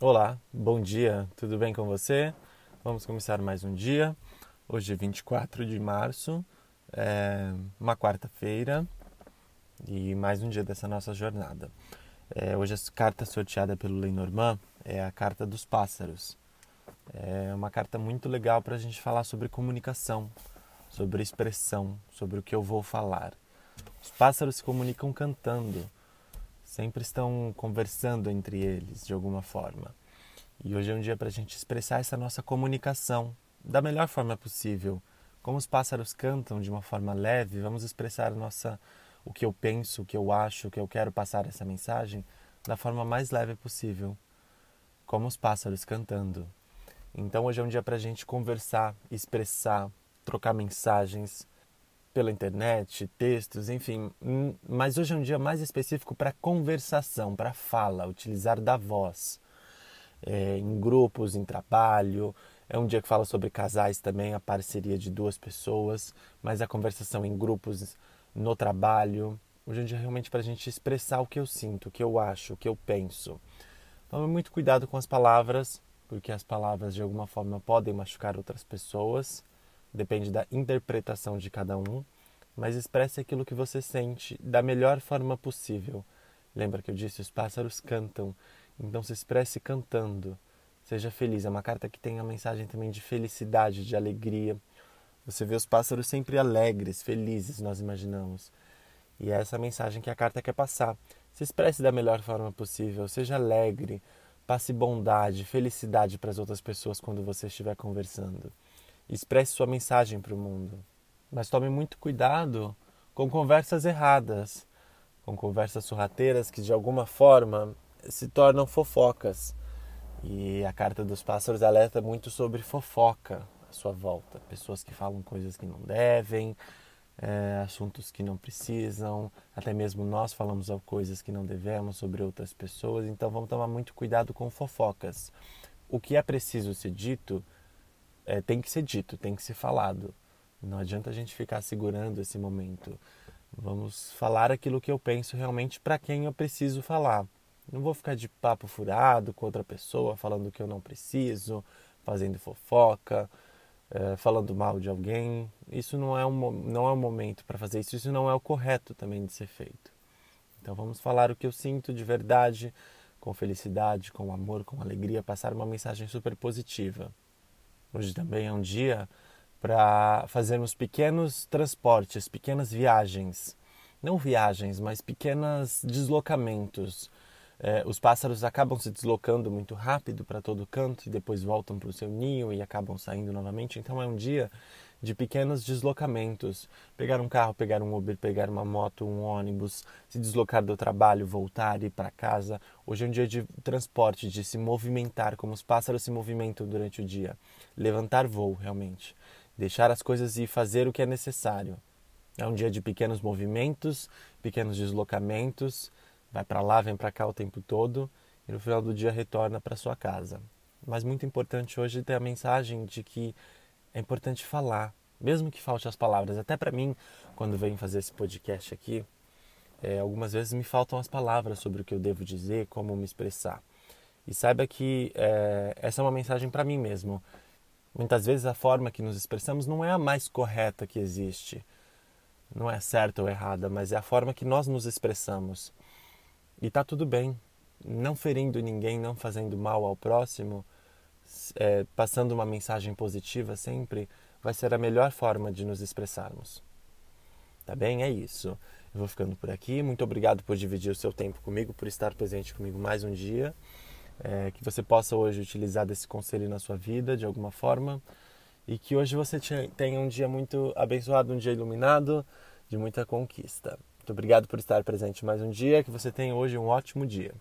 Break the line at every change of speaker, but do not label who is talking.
Olá, bom dia, tudo bem com você? Vamos começar mais um dia. Hoje é 24 de março, é uma quarta-feira e mais um dia dessa nossa jornada. É, hoje a carta sorteada pelo Lenormand é a carta dos pássaros. É uma carta muito legal para a gente falar sobre comunicação, sobre expressão, sobre o que eu vou falar. Os pássaros se comunicam cantando sempre estão conversando entre eles de alguma forma. E hoje é um dia para a gente expressar essa nossa comunicação da melhor forma possível. Como os pássaros cantam de uma forma leve, vamos expressar nossa, o que eu penso, o que eu acho, o que eu quero passar essa mensagem da forma mais leve possível. Como os pássaros cantando. Então hoje é um dia para a gente conversar, expressar, trocar mensagens pela internet, textos, enfim. Hum, mas hoje é um dia mais específico para conversação, para fala, utilizar da voz. É, em grupos, em trabalho. É um dia que fala sobre casais também, a parceria de duas pessoas, mas a conversação em grupos, no trabalho. Hoje é um dia realmente para a gente expressar o que eu sinto, o que eu acho, o que eu penso. Tome muito cuidado com as palavras, porque as palavras de alguma forma podem machucar outras pessoas depende da interpretação de cada um, mas expresse aquilo que você sente da melhor forma possível. Lembra que eu disse, os pássaros cantam, então se expresse cantando. Seja feliz, é uma carta que tem a mensagem também de felicidade, de alegria. Você vê os pássaros sempre alegres, felizes, nós imaginamos. E é essa mensagem que a carta quer passar. Se expresse da melhor forma possível, seja alegre, passe bondade, felicidade para as outras pessoas quando você estiver conversando expresse sua mensagem para o mundo. Mas tome muito cuidado com conversas erradas, com conversas sorrateiras que de alguma forma se tornam fofocas. E a carta dos pássaros alerta muito sobre fofoca à sua volta. Pessoas que falam coisas que não devem, é, assuntos que não precisam, até mesmo nós falamos coisas que não devemos sobre outras pessoas. Então vamos tomar muito cuidado com fofocas. O que é preciso ser dito é, tem que ser dito, tem que ser falado. Não adianta a gente ficar segurando esse momento. Vamos falar aquilo que eu penso realmente para quem eu preciso falar. Não vou ficar de papo furado com outra pessoa, falando que eu não preciso, fazendo fofoca, é, falando mal de alguém. Isso não é um, não é o momento para fazer isso. Isso não é o correto também de ser feito. Então vamos falar o que eu sinto de verdade, com felicidade, com amor, com alegria, passar uma mensagem super positiva. Hoje também é um dia para fazermos pequenos transportes, pequenas viagens. Não viagens, mas pequenos deslocamentos. É, os pássaros acabam se deslocando muito rápido para todo canto e depois voltam para o seu ninho e acabam saindo novamente. Então é um dia de pequenos deslocamentos. Pegar um carro, pegar um Uber, pegar uma moto, um ônibus, se deslocar do trabalho, voltar, ir para casa. Hoje é um dia de transporte, de se movimentar, como os pássaros se movimentam durante o dia. Levantar voo, realmente. Deixar as coisas e fazer o que é necessário. É um dia de pequenos movimentos, pequenos deslocamentos. Vai para lá, vem para cá o tempo todo e no final do dia retorna para sua casa. Mas muito importante hoje ter a mensagem de que é importante falar, mesmo que falte as palavras. Até para mim, quando venho fazer esse podcast aqui, é, algumas vezes me faltam as palavras sobre o que eu devo dizer, como me expressar. E saiba que é, essa é uma mensagem para mim mesmo. Muitas vezes a forma que nos expressamos não é a mais correta que existe. Não é certa ou errada, mas é a forma que nós nos expressamos. E tá tudo bem. Não ferindo ninguém, não fazendo mal ao próximo, é, passando uma mensagem positiva sempre, vai ser a melhor forma de nos expressarmos. Tá bem? É isso. Eu vou ficando por aqui. Muito obrigado por dividir o seu tempo comigo, por estar presente comigo mais um dia. É, que você possa hoje utilizar desse conselho na sua vida de alguma forma e que hoje você tenha um dia muito abençoado, um dia iluminado, de muita conquista. Muito obrigado por estar presente mais um dia. Que você tenha hoje um ótimo dia.